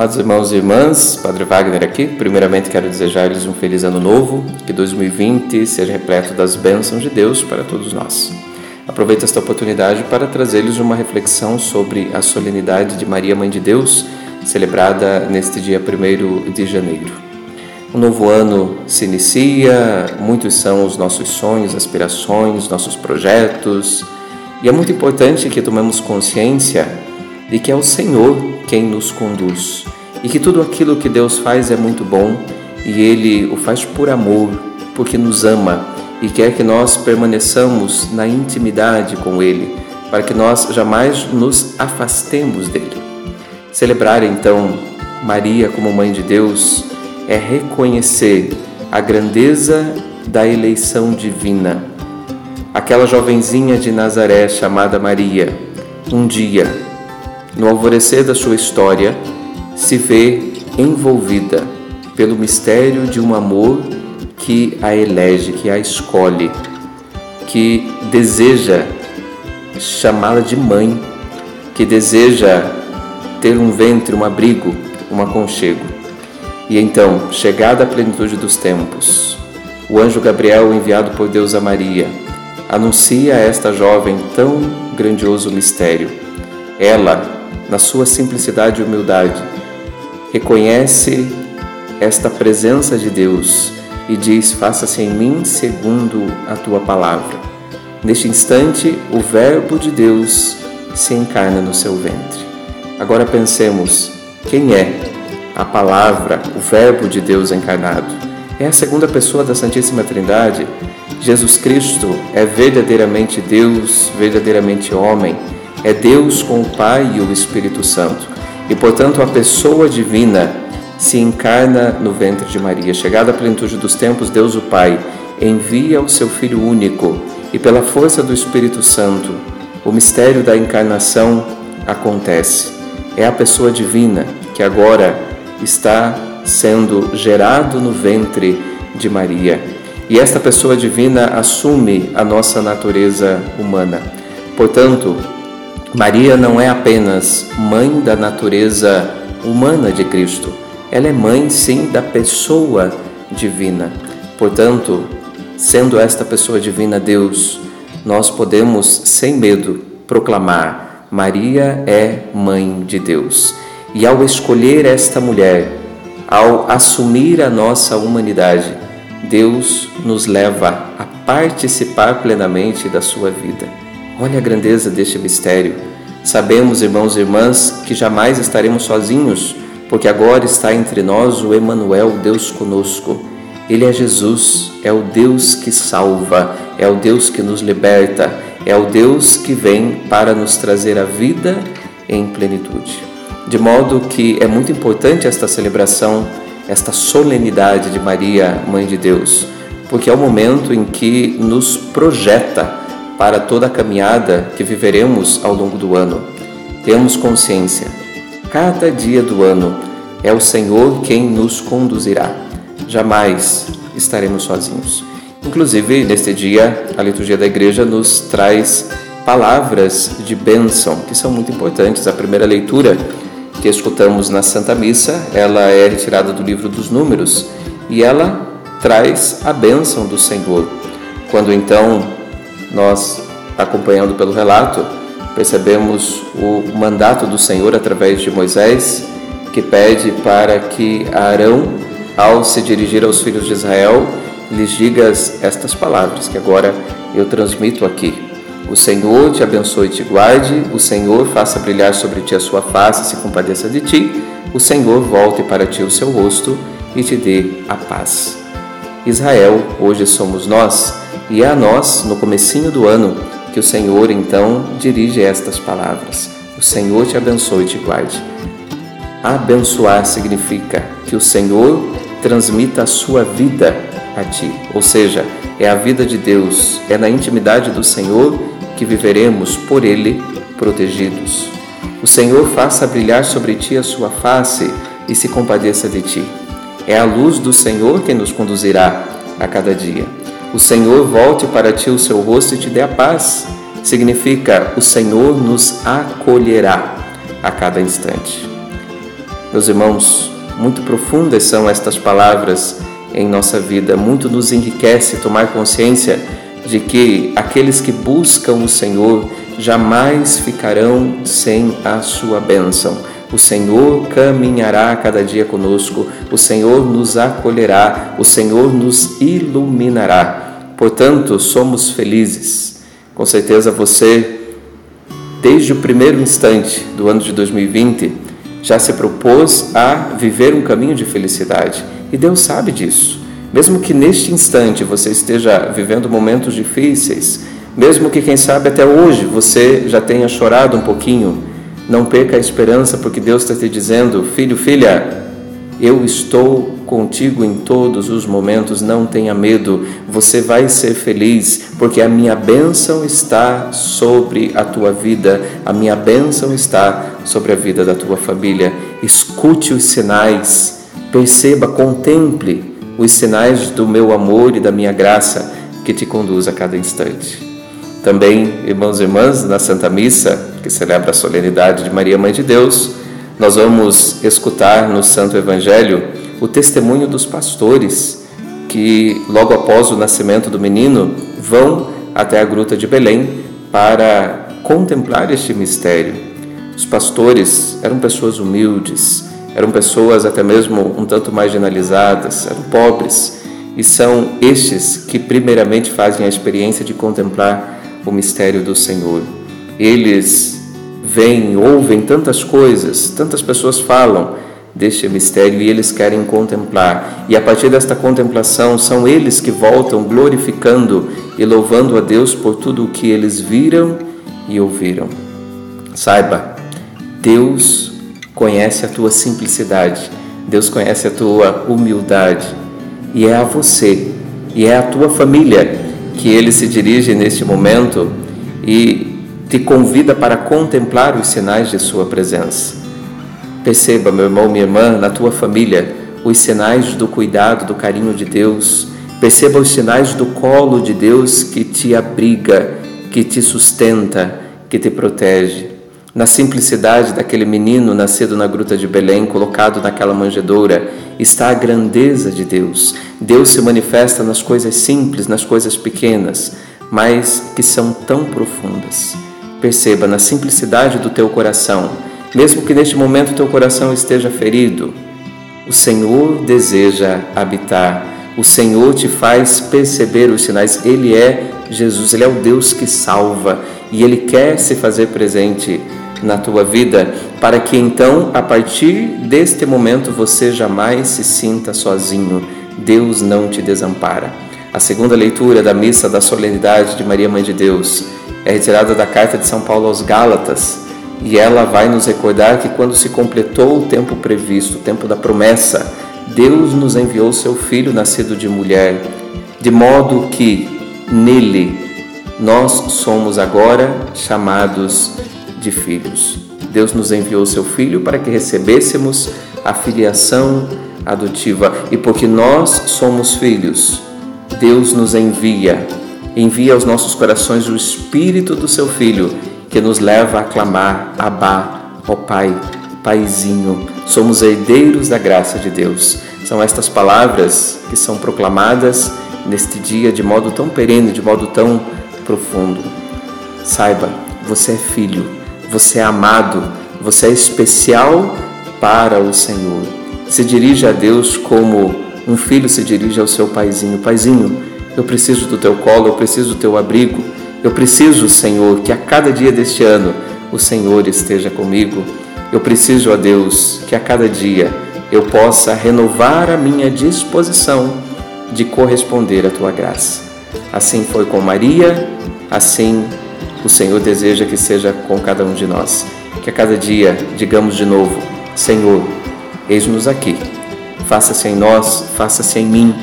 Amados irmãos e irmãs, Padre Wagner aqui. Primeiramente quero desejar-lhes um feliz ano novo, que 2020 seja repleto das bênçãos de Deus para todos nós. Aproveito esta oportunidade para trazer-lhes uma reflexão sobre a solenidade de Maria Mãe de Deus, celebrada neste dia 1 de janeiro. Um novo ano se inicia, muitos são os nossos sonhos, aspirações, nossos projetos, e é muito importante que tomemos consciência de que é o Senhor quem nos conduz e que tudo aquilo que Deus faz é muito bom e Ele o faz por amor, porque nos ama e quer que nós permaneçamos na intimidade com Ele, para que nós jamais nos afastemos dele. Celebrar então Maria como Mãe de Deus é reconhecer a grandeza da eleição divina. Aquela jovenzinha de Nazaré chamada Maria, um dia no alvorecer da sua história, se vê envolvida pelo mistério de um amor que a elege, que a escolhe, que deseja chamá-la de mãe, que deseja ter um ventre, um abrigo, um aconchego. E então, chegada a plenitude dos tempos, o anjo Gabriel, enviado por Deus a Maria, anuncia a esta jovem tão grandioso mistério. Ela, na sua simplicidade e humildade, reconhece esta presença de Deus e diz: Faça-se em mim segundo a tua palavra. Neste instante, o Verbo de Deus se encarna no seu ventre. Agora pensemos: quem é a palavra, o Verbo de Deus encarnado? É a segunda pessoa da Santíssima Trindade. Jesus Cristo é verdadeiramente Deus, verdadeiramente homem é Deus com o Pai e o Espírito Santo. E, portanto, a pessoa divina se encarna no ventre de Maria. Chegada a plenitude dos tempos, Deus o Pai envia o seu Filho único e, pela força do Espírito Santo, o mistério da encarnação acontece. É a pessoa divina que agora está sendo gerado no ventre de Maria. E esta pessoa divina assume a nossa natureza humana. Portanto, Maria não é apenas mãe da natureza humana de Cristo, ela é mãe, sim, da pessoa divina. Portanto, sendo esta pessoa divina Deus, nós podemos, sem medo, proclamar: Maria é mãe de Deus. E ao escolher esta mulher, ao assumir a nossa humanidade, Deus nos leva a participar plenamente da sua vida. Olha a grandeza deste mistério. Sabemos, irmãos e irmãs, que jamais estaremos sozinhos, porque agora está entre nós o Emanuel, Deus conosco. Ele é Jesus, é o Deus que salva, é o Deus que nos liberta, é o Deus que vem para nos trazer a vida em plenitude. De modo que é muito importante esta celebração, esta solenidade de Maria, Mãe de Deus, porque é o momento em que nos projeta para toda a caminhada que viveremos ao longo do ano. Temos consciência, cada dia do ano é o Senhor quem nos conduzirá. Jamais estaremos sozinhos. Inclusive, neste dia, a liturgia da igreja nos traz palavras de bênção que são muito importantes. A primeira leitura que escutamos na Santa Missa, ela é retirada do livro dos Números e ela traz a bênção do Senhor. Quando então nós, acompanhando pelo relato, percebemos o mandato do Senhor através de Moisés, que pede para que Arão, ao se dirigir aos filhos de Israel, lhes diga estas palavras que agora eu transmito aqui. O Senhor te abençoe e te guarde, o Senhor faça brilhar sobre ti a sua face e se compadeça de ti, o Senhor volte para ti o seu rosto e te dê a paz. Israel, hoje somos nós, e é a nós, no comecinho do ano, que o Senhor então dirige estas palavras. O Senhor te abençoe e te guarde. Abençoar significa que o Senhor transmita a sua vida a ti, ou seja, é a vida de Deus, é na intimidade do Senhor que viveremos por Ele protegidos. O Senhor faça brilhar sobre ti a sua face e se compadeça de ti. É a luz do Senhor que nos conduzirá a cada dia. O Senhor volte para ti o seu rosto e te dê a paz. Significa o Senhor nos acolherá a cada instante. Meus irmãos, muito profundas são estas palavras em nossa vida, muito nos enriquece tomar consciência de que aqueles que buscam o Senhor jamais ficarão sem a sua bênção. O Senhor caminhará cada dia conosco, o Senhor nos acolherá, o Senhor nos iluminará. Portanto, somos felizes. Com certeza você, desde o primeiro instante do ano de 2020, já se propôs a viver um caminho de felicidade. E Deus sabe disso. Mesmo que neste instante você esteja vivendo momentos difíceis, mesmo que quem sabe até hoje você já tenha chorado um pouquinho, não perca a esperança, porque Deus está te dizendo: filho, filha, eu estou contigo em todos os momentos, não tenha medo, você vai ser feliz, porque a minha bênção está sobre a tua vida, a minha bênção está sobre a vida da tua família. Escute os sinais, perceba, contemple os sinais do meu amor e da minha graça que te conduz a cada instante. Também, irmãos e irmãs, na Santa Missa, que celebra a solenidade de Maria Mãe de Deus, nós vamos escutar no Santo Evangelho o testemunho dos pastores que, logo após o nascimento do menino, vão até a gruta de Belém para contemplar este mistério. Os pastores eram pessoas humildes, eram pessoas até mesmo um tanto marginalizadas, eram pobres, e são estes que primeiramente fazem a experiência de contemplar o mistério do Senhor. Eles veem, ouvem tantas coisas, tantas pessoas falam deste mistério e eles querem contemplar. E a partir desta contemplação, são eles que voltam glorificando e louvando a Deus por tudo o que eles viram e ouviram. Saiba, Deus conhece a tua simplicidade, Deus conhece a tua humildade e é a você e é a tua família que ele se dirige neste momento e te convida para contemplar os sinais de Sua presença. Perceba, meu irmão, minha irmã, na tua família, os sinais do cuidado, do carinho de Deus. Perceba os sinais do colo de Deus que te abriga, que te sustenta, que te protege. Na simplicidade daquele menino nascido na gruta de Belém, colocado naquela manjedoura, está a grandeza de Deus. Deus se manifesta nas coisas simples, nas coisas pequenas, mas que são tão profundas. Perceba na simplicidade do teu coração, mesmo que neste momento teu coração esteja ferido, o Senhor deseja habitar, o Senhor te faz perceber os sinais. Ele é Jesus, Ele é o Deus que salva e Ele quer se fazer presente na tua vida para que então, a partir deste momento, você jamais se sinta sozinho. Deus não te desampara. A segunda leitura da missa da solenidade de Maria Mãe de Deus é retirada da carta de São Paulo aos Gálatas e ela vai nos recordar que quando se completou o tempo previsto, o tempo da promessa, Deus nos enviou seu filho nascido de mulher, de modo que nele nós somos agora chamados de filhos. Deus nos enviou seu filho para que recebêssemos a filiação adotiva e porque nós somos filhos, Deus nos envia envia aos nossos corações o Espírito do seu Filho, que nos leva a clamar: Abá, ó Pai, Paizinho. Somos herdeiros da graça de Deus. São estas palavras que são proclamadas neste dia de modo tão perene, de modo tão profundo. Saiba, você é filho, você é amado, você é especial para o Senhor. Se dirige a Deus como um filho se dirige ao seu paizinho. Paizinho, eu preciso do teu colo, eu preciso do teu abrigo. Eu preciso, Senhor, que a cada dia deste ano o Senhor esteja comigo. Eu preciso, ó Deus, que a cada dia eu possa renovar a minha disposição de corresponder à tua graça. Assim foi com Maria, assim o Senhor deseja que seja com cada um de nós. Que a cada dia digamos de novo: Senhor, eis-nos aqui. Faça-se em nós, faça-se em mim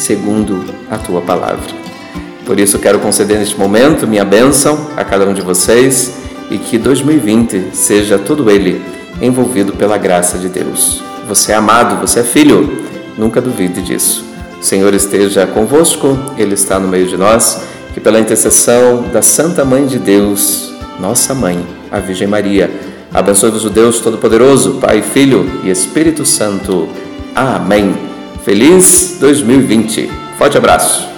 segundo a tua palavra. Por isso quero conceder neste momento minha bênção a cada um de vocês e que 2020 seja todo ele envolvido pela graça de Deus. Você é amado, você é filho, nunca duvide disso. O Senhor esteja convosco, Ele está no meio de nós, que pela intercessão da Santa Mãe de Deus, nossa Mãe, a Virgem Maria, Abençoe-vos o Deus Todo-Poderoso, Pai, Filho e Espírito Santo. Amém. Feliz 2020. Forte abraço.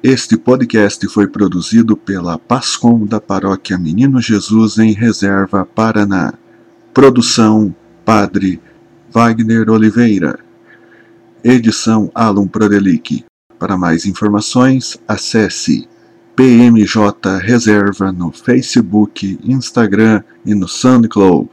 Este podcast foi produzido pela Pascom da Paróquia Menino Jesus em Reserva, Paraná. Produção Padre Wagner Oliveira. Edição Alum Prodelic. Para mais informações, acesse PMJ Reserva no Facebook, Instagram e no SoundCloud.